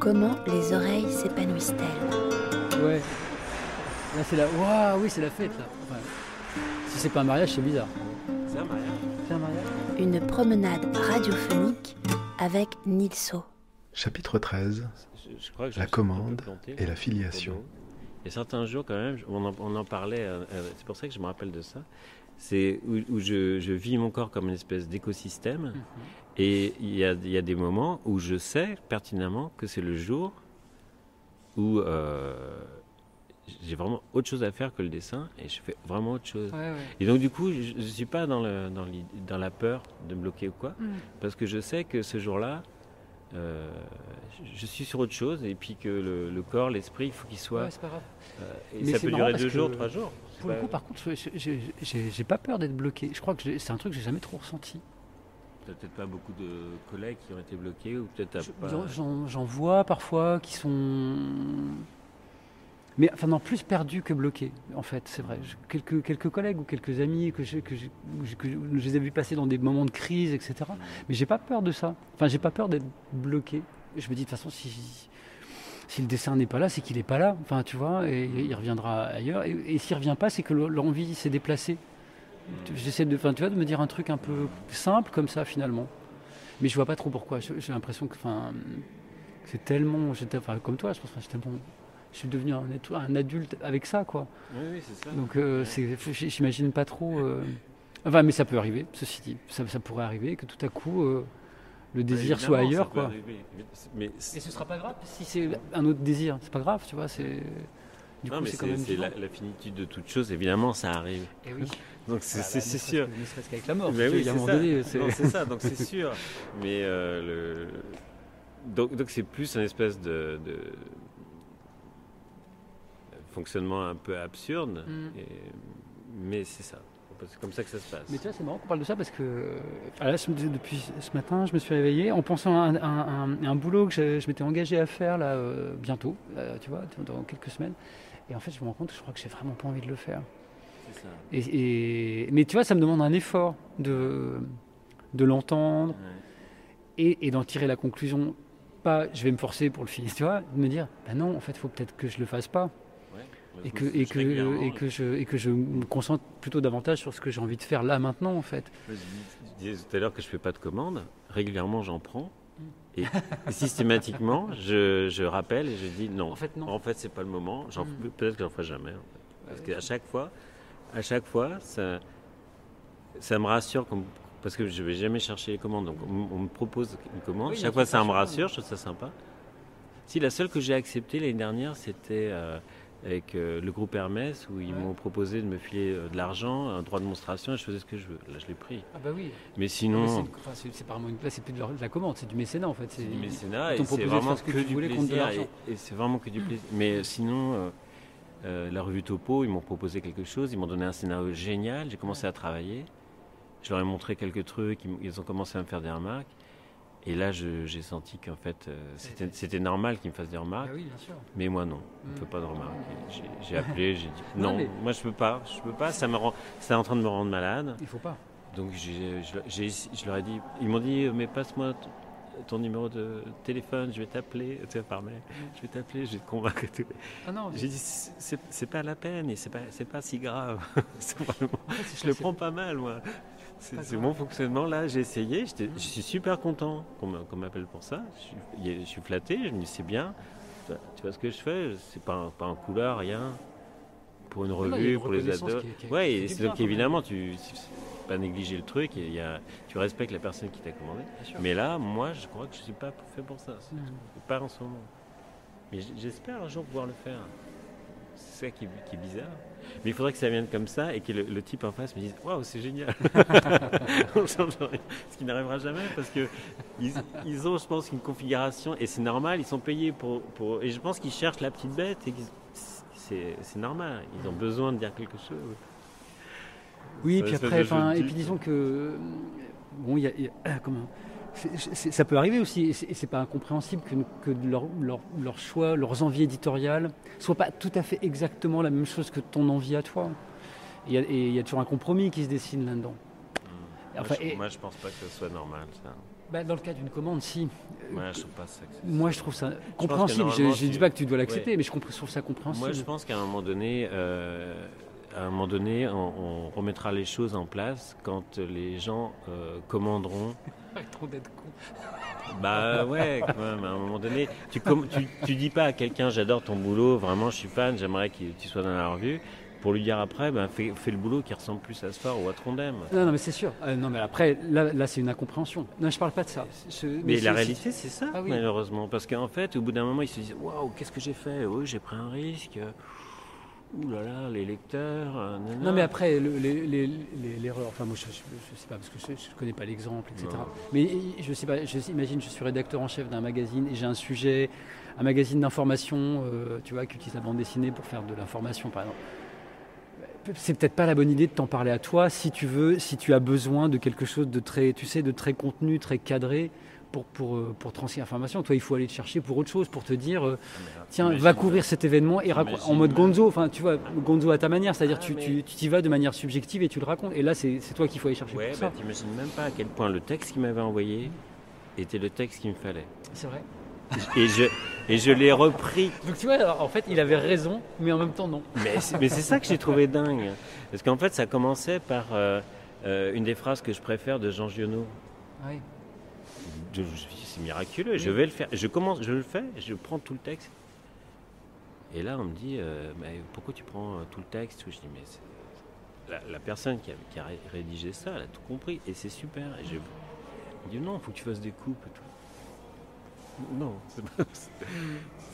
Comment les oreilles s'épanouissent-elles Ouais. Là, c'est la. Waouh, oui, c'est la fête, là. Ouais. Si c'est pas un mariage, c'est bizarre. C'est un mariage. C'est un mariage Une promenade radiophonique avec Nilso. Chapitre 13 Je, je crois que je La commande planté, et la filiation. Il y a certains jours, quand même, on en, on en parlait, euh, euh, c'est pour ça que je me rappelle de ça. C'est où, où je, je vis mon corps comme une espèce d'écosystème. Et il y, a, il y a des moments où je sais pertinemment que c'est le jour où euh, j'ai vraiment autre chose à faire que le dessin et je fais vraiment autre chose. Ouais, ouais. Et donc du coup, je ne suis pas dans, le, dans, l'id- dans la peur de me bloquer ou quoi, Mm. parce que je sais que ce jour-là, euh, je suis sur autre chose et puis que le, le corps, l'esprit, il faut qu'il soit... Ouais, c'est pas grave. euh, et Mais ça peut durer deux que jours, trois jours. Pour le coup, par contre, j'ai- pas peur d'être bloqué. Je crois que c'est un truc que j'ai jamais trop ressenti. T'as peut-être pas beaucoup de collègues qui ont été bloqués ou peut-être Je- pas... J'en- vois parfois qui sont. Mais enfin, non, plus perdus que bloqués, en fait, c'est vrai. Je- quelques, quelques collègues ou quelques amis que, j'ai- que, je je les ai vus passer dans des moments de crise, etc. Mais j'ai pas peur de ça. Enfin, j'ai pas peur d'être bloqué. Je me dis, de toute façon, si, si le dessin n'est pas là, c'est qu'il n'est pas là. Enfin, tu vois, et il reviendra ailleurs. Et, et s'il revient pas, c'est que le- l'envie s'est déplacée. J'essaie de, enfin, tu vois, de me dire un truc un peu simple comme ça, finalement. Mais je vois pas trop pourquoi. J'ai l'impression que, enfin, c'est tellement, j'étais, enfin, comme toi, je pense, que j'étais tellement, je suis devenu un, un adulte avec ça, quoi. Oui, oui, c'est ça. Donc, euh, j'imagine pas trop. euh, Enfin, mais ça peut arriver, ceci dit. Ça, ça pourrait arriver que tout à coup, euh, le désir Bah, soit évidemment, ailleurs, quoi. arriver. Mais Et ce sera pas grave si c'est un autre désir. C'est pas grave, tu vois. C'est du non, coup, mais c'est la, la finitude de toute chose, évidemment, ça arrive. Eh oui. Donc c'est Bah, c'est- c'est ne serait-ce sûr. que- Ne serait-ce qu'avec la mort. Mais tu oui, c'est moment ça. donné, c'est- Non, c'est ça, donc c'est sûr. Mais euh, le... donc donc c'est plus un espèce de, de fonctionnement un peu absurde, Mm. et- mais c'est ça. C'est comme ça que ça se passe. Mais tu vois, c'est marrant qu'on parle de ça parce que ah là, je me disais, depuis ce matin, je me suis réveillé en pensant à un, un- un- un boulot que je, je m'étais engagé à faire là euh, bientôt, euh, tu vois, dans quelques semaines. Et en fait, je me rends compte que je crois que j'ai vraiment pas envie de le faire. C'est ça. Et, et- mais tu vois, ça me demande un effort de, de l'entendre Ouais. et, et d'en tirer la conclusion. Pas, je vais me forcer pour le finir, tu vois, de me dire, bah non, en fait, il faut peut-être que je le fasse pas. Et que, et, que, et, que je, et que je me concentre plutôt davantage sur ce que j'ai envie de faire là maintenant, en fait. Je dis- je disais tout à l'heure que je fais pas de commandes. Régulièrement, j'en prends. Et systématiquement, je, je rappelle et je dis non. En fait, non. En fait, c'est pas le moment. Mm. Peut-être que j'en ferai jamais. en fait. Parce qu'à chaque fois, à chaque fois, ça, ça me rassure comme- parce que je vais jamais chercher les commandes. Donc, on, on me propose une commande. Oui, chaque fois, ça me rassure. Je trouve ça sympa. Si la seule que j'ai acceptée l'année dernière, c'était euh, avec euh, le groupe Hermès où ils Ouais. m'ont proposé de me filer euh, de l'argent, un droit de monstration, et je faisais ce que je veux. Là, je l'ai pris. Ah bah oui. Mais Mais sinon, c'est- enfin, pas vraiment une place, c'est plus de la, de la commande, c'est du mécénat en fait. c'est du mécénat et c'est vraiment que que tu du plaisir. Et, et c'est vraiment que du plaisir. Mais sinon, euh, euh, la revue Topo, ils m'ont proposé quelque chose, ils m'ont donné un scénario génial, j'ai commencé à travailler. Je leur ai montré quelques trucs, ils ont commencé à me faire des remarques. Et là, j'ai senti qu'en fait, euh, c'était normal qu'ils me fassent des remarques. Ah oui, bien sûr. Mais moi non, on ne Mm. fait pas de remarques. J'ai appelé, j'ai dit Non, non, mais- moi je peux pas, je peux pas, ça me rend, c'est en train de me rendre malade. Il faut pas. Donc je, leur ai dit, ils m'ont dit mais passe-moi ton numéro de téléphone, je vais t'appeler, tu sais, par mail, je vais t'appeler, je vais te convaincre. Ah J'ai dit c'est pas la peine et c'est pas pas si grave. En fait, je le prends pas mal moi. C'est mon fonctionnement là, j'ai essayé, je suis super content qu'on m'appelle pour ça. Je suis, je flatté, je me dis c'est bien. Tu vois- ce que je fais? C'est pas, un- pas en couleur, rien. Pour une non, il y a revue, une pour les ados. bien, donc évidemment, tu pas négliger le truc, et il y a, tu respectes la personne qui t'a commandé. Mais là, moi, je crois que je suis pas fait pour ça. C'est- Mm. Pas en ce moment. Mais j'espère un jour pouvoir le faire. C'est ça qui, est- qui est bizarre. Mais il faudrait que ça vienne comme ça et que le, le type en face me dise Waouh, c'est génial. Ce qui n'arrivera jamais parce que ils, ils ont, je pense, une configuration et c'est normal, ils sont payés pour. pour et je pense qu'ils cherchent la petite bête et c'est normal. Ils ont besoin de dire quelque chose. Oui, C'est puis après, et puis disons que euh, bon, il y a, y a- comment ça peut arriver aussi, et c'est pas incompréhensible que, que leur, leur, leur choix, leurs envies éditoriales soient pas tout à fait exactement la même chose que ton envie à toi. Et il y a- y, toujours un compromis qui se dessine là-dedans. Moi, Enfin, je, et- moi, je pense pas que ce soit normal ça. Bah, dans le cas d'une commande, si. Ouais, je trouve pas ça. Moi, je trouve ça compréhensible. Je je dis pas que tu dois l'accepter, Ouais. mais je, trouve ça compréhensible. Moi, je pense qu'à un moment donné, euh, à un moment donné, on, on remettra les choses en place quand les gens euh, commanderont. Arrête trop d'être con. Bah ouais, quand même. À un moment donné, tu, tu, tu dis pas à quelqu'un, j'adore ton boulot, vraiment, je suis fan, j'aimerais que tu sois dans la revue. Pour lui dire après, ben, fais, fais le boulot qui ressemble plus à Sphore ou à Trondheim. Non, non, mais c'est sûr. Euh, non, mais après, là, là c'est une incompréhension. Non, je parle pas de ça. Je- Mais la réalité, c'est ça, Ah oui. malheureusement. Parce qu'en fait, au bout d'un moment, ils se disent Waouh, qu'est-ce que j'ai fait? Oui, j'ai pris un risque. Ouh là là, les lecteurs. euh, nanana. Non, mais après, le- l'erreur, enfin, moi, je, je sais pas, parce que je, je connais pas l'exemple, etc. Non. Mais je sais pas, je, imagine, je suis rédacteur en chef d'un magazine et j'ai un sujet, un magazine d'information, euh, tu vois, qui utilise la bande dessinée pour faire de l'information, par exemple. C'est peut-être pas la bonne idée de t'en parler à toi si tu veux, si tu as besoin de quelque chose de très, tu sais, de très contenu, très cadré pour, pour, euh, pour transmettre l'information. Toi, il faut aller te chercher pour autre chose, pour te dire, euh, Ah, tiens, va couvrir cet événement et raconte en mode gonzo, enfin tu vois, gonzo à ta manière, c'est-à-dire Ah, tu mais- tu tu t'y vas de manière subjective et tu le racontes. Et là, c'est toi qu'il faut aller chercher Ouais, pour bah, ça. t'imagines même pas à quel point le texte qu'il m'avait envoyé était le texte qu'il me fallait. C'est vrai. Et je, et je l'ai repris. Donc tu vois, en fait, il avait raison, mais en même temps non. Mais c'est ça que j'ai trouvé dingue. Parce qu'en fait, ça commençait par euh, euh, une des phrases que je préfère de Jean Giono. Ouais. C'est miraculeux, je vais le faire. Je commence, je le fais, je prends tout le texte. Et là, on me dit, euh, mais pourquoi tu prends euh, tout le texte? Je dis, mais la, la personne qui a, qui a ré- rédigé ça, elle a tout compris, et c'est super. Et je me dit, non, il faut que tu fasses des coupes et tout. Non,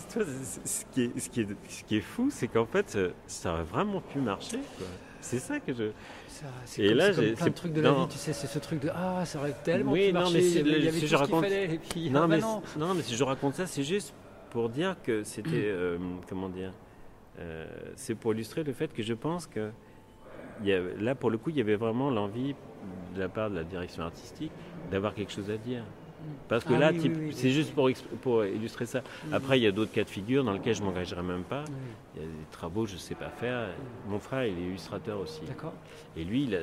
ce, qui est, ce, qui est, ce qui est fou, c'est qu'en fait, euh, ça aurait vraiment pu marcher. quoi. C'est ça que je. Ça, C'est Et comme, là, c'est comme plein de trucs de la non. vie, tu sais, c'est ce truc de ah, ça aurait tellement Oui, pu non, marcher, mais il y avait, le- il y avait si tout je raconte- fallait, et puis Non, ah, bah mais, non. non, mais si je raconte ça, c'est juste pour dire que c'était. euh, comment dire euh, C'est pour illustrer le fait que je pense que. il y a- là, pour le coup, il y avait vraiment l'envie de la part de la direction artistique d'avoir quelque chose à dire. Parce que Ah là, oui, type- oui, oui, c'est juste pour, illustrer ça. Mm. Après, il y a d'autres cas de figure dans lesquels je m'engagerai même pas. Il y a des travaux que je ne sais pas faire. Mon frère, il est illustrateur aussi. D'accord. Et lui, il a,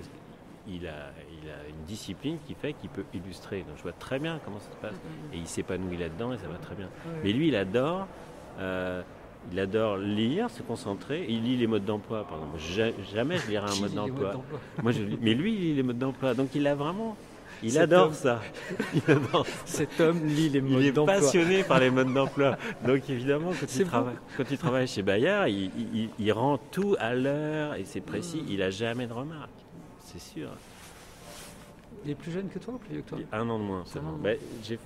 il, a, il a une discipline qui fait qu'il peut illustrer. Donc je vois très bien comment ça se passe. Et il s'épanouit là-dedans et ça va très bien. Mais lui, il adore, euh, il adore lire, se concentrer. Il lit les modes d'emploi, par exemple. Ja- Jamais je lirai un mode d'emploi. d'emploi Moi, je lis- mais lui, il lit les modes d'emploi. Donc il a vraiment. Il adore homme. ça. Il adore ça. Cet homme lit les Il modes est d'emploi. passionné par les modes d'emploi. Donc évidemment, quand il, travaille, quand il travaille chez Bayard, il, il- il rend tout à l'heure et c'est précis. Il a jamais de remarques. C'est sûr. Il est plus jeune que toi ou plus vieux que toi? Il- Un an de moins seulement. Ben,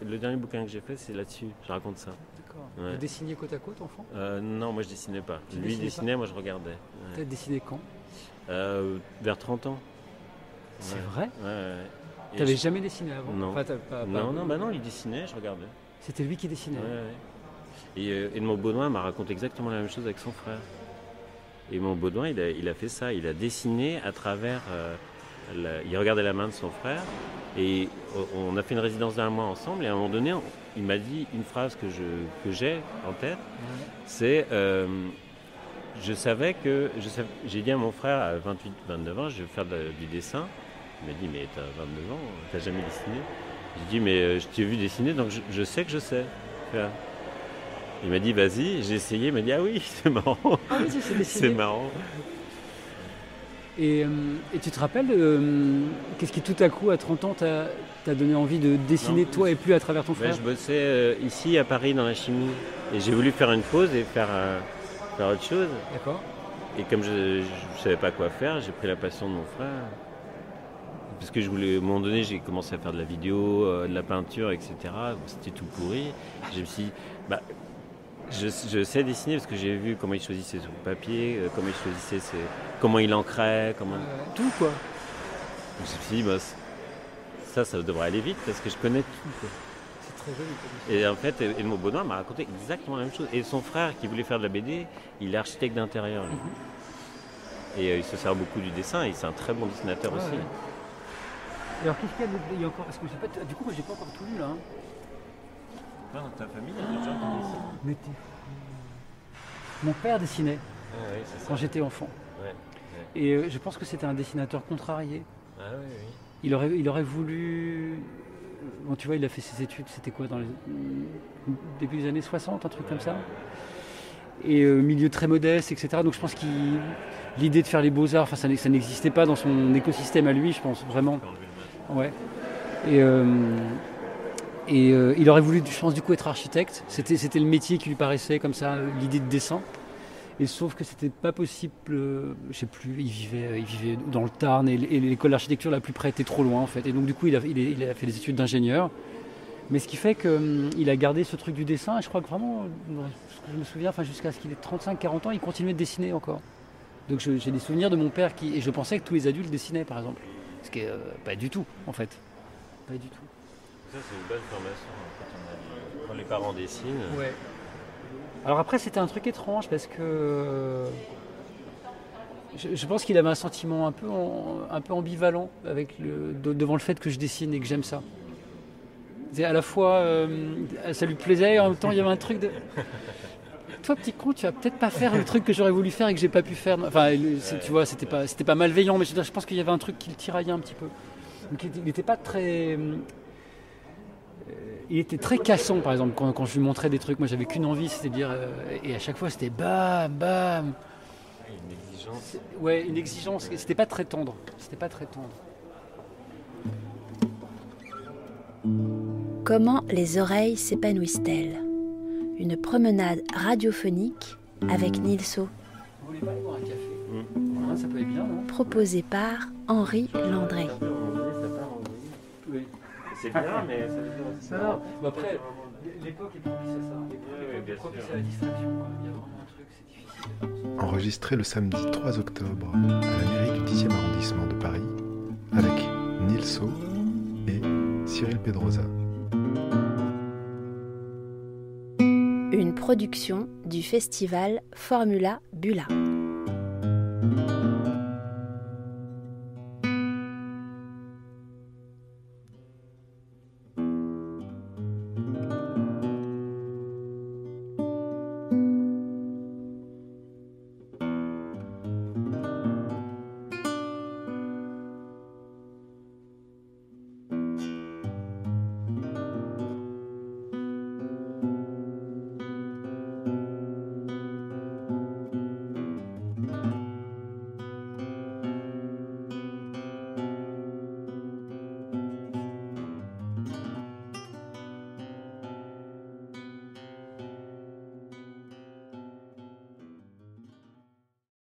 le dernier bouquin que j'ai fait, c'est là-dessus. Je raconte ça. D'accord. Ouais. Vous dessiniez côte à côte, enfant? Euh, non, moi je dessinais pas. Tu Lui dessinais dessinait, moi je regardais. Ouais. T'as dessiné quand? Euh, vers 30 ans. C'est Ouais. vrai? Ouais, ouais. Et T'avais je- jamais dessiné avant Non. Enfin, t'as pas- pas- Non, non, bah non, il dessinait, je regardais. C'était lui qui dessinait. Ouais, ouais. Et euh, Edmond Baudouin m'a raconté exactement la même chose avec son frère. Edmond Baudouin, il a, il a fait ça. Il a dessiné à travers. euh, la- il regardait la main de son frère. Et on a fait une résidence d'un mois ensemble. Et à un moment donné, on- il m'a dit une phrase que je- que j'ai en tête Ouais. c'est. euh, je savais que. J'ai dit à mon frère à 28-29 ans, je vais faire de- du dessin. Il m'a dit, mais t'as 29 ans, t'as jamais dessiné J'ai dit, mais euh, je t'ai vu dessiner, donc je, je sais que je sais. Il m'a dit, vas-y, j'ai essayé, il m'a dit, ah oui, c'est marrant, Ah oui, c'est marrant. Et, euh, et tu te rappelles, euh, qu'est-ce qui tout à coup, à 30 ans, t'a donné envie de dessiner Non. toi et plus à travers ton Ben, frère je bossais euh, ici à Paris dans la chimie, et j'ai voulu faire une pause et faire, euh, faire autre chose. D'accord Et comme je ne savais pas quoi faire, j'ai pris la passion de mon frère. Parce que je voulais, à un moment donné, j'ai commencé à faire de la vidéo, euh, de la peinture, etc. Bon, C'était tout pourri. Je me suis dit, bah, je, je sais dessiner parce que j'ai vu comment il choisissait son papier, euh, comment il choisissait ses, comment il ancrait, comment tout quoi. Donc, je me suis dit, bah, ça, ça devrait aller vite parce que je connais tout. quoi. C'est très joli. comme Et en fait, Edmond Baudouin m'a raconté exactement la même chose. Et son frère, qui voulait faire de la BD, il est architecte d'intérieur. lui. Et euh, il se sert beaucoup du dessin, et c'est un très bon dessinateur Ouais, aussi. ouais. Et Alors qu'est-ce qu'il y a il y a encore Parce que j'ai pas, du coup, moi, j'ai pas encore tout lu là. hein. dans ta famille, il y a des gens qui dessinent. Mais t'es- Mon père dessinait Ah oui, c'est ça. quand j'étais enfant. Ouais. Et euh, je pense que c'était un dessinateur contrarié. Ah oui, oui. Il aurait, il aurait voulu bon, tu vois, il a fait ses études, c'était quoi, dans les début des années 60, un truc comme ça et euh, milieu très modeste, etc. Donc je pense qu'il l'idée de faire les beaux-arts, enfin, ça, ça n'existait pas dans son écosystème à lui, je pense, vraiment. Ouais. Et, euh, euh, il aurait voulu, je pense, du coup, être architecte. C'était, le métier qui lui paraissait comme ça, l'idée de dessin. Et sauf que c'était pas possible, euh, je sais plus, il vivait, il vivait dans le Tarn et, l'école d'architecture la plus près était trop loin en fait. Et donc du coup, il a, fait des études d'ingénieur. Mais ce qui fait qu'il a gardé ce truc du dessin, et je crois que vraiment, je me souviens, jusqu'à ce qu'il ait 35-40 ans, il continuait de dessiner encore. Donc j'ai des souvenirs de mon père qui. Et je pensais que tous les adultes dessinaient par exemple. Ce qui est euh, pas du tout en fait. Pas du tout. Ça, c'est une bonne formation quand, on a- quand les parents dessinent. Ouais. Alors après, c'était un truc étrange parce que euh, je, je pense qu'il avait un sentiment un peu, en- un peu ambivalent avec le, de- devant le fait que je dessine et que j'aime ça. C'est à la fois, euh, ça lui plaisait et en même temps, il y avait un truc de. Toi, petit con, tu vas peut-être pas faire le truc que j'aurais voulu faire et que j'ai pas pu faire. Enfin, le- tu vois, c'était pas, c'était pas malveillant, mais je, pense qu'il y avait un truc qui le tiraillait un petit peu. Donc, il n'était pas très. euh, il était très cassant, par exemple, quand, quand je lui montrais des trucs. Moi, j'avais qu'une envie, c'était de dire. euh, et à chaque fois, c'était bam, bam. Une exigence. Ouais, une exigence. C'était pas très tendre. C'était pas très tendre. Comment les oreilles s'épanouissent-elles? Une promenade radiophonique avec Nilso, Vous voulez pas aller boire un café Mm. Hein, Ça peut être bien, non proposé par Henri Landré. C'est bien, mais ça. Non. Bah après, l'époque est propice à ça. oui, L'époque bien est propice sûr. à la distraction. Il y a vraiment un truc, c'est difficile. Enregistré le samedi 3 octobre à la mairie du 10e arrondissement de Paris avec Nilso et Cyril Pedrosa. une production du festival Formula Bula.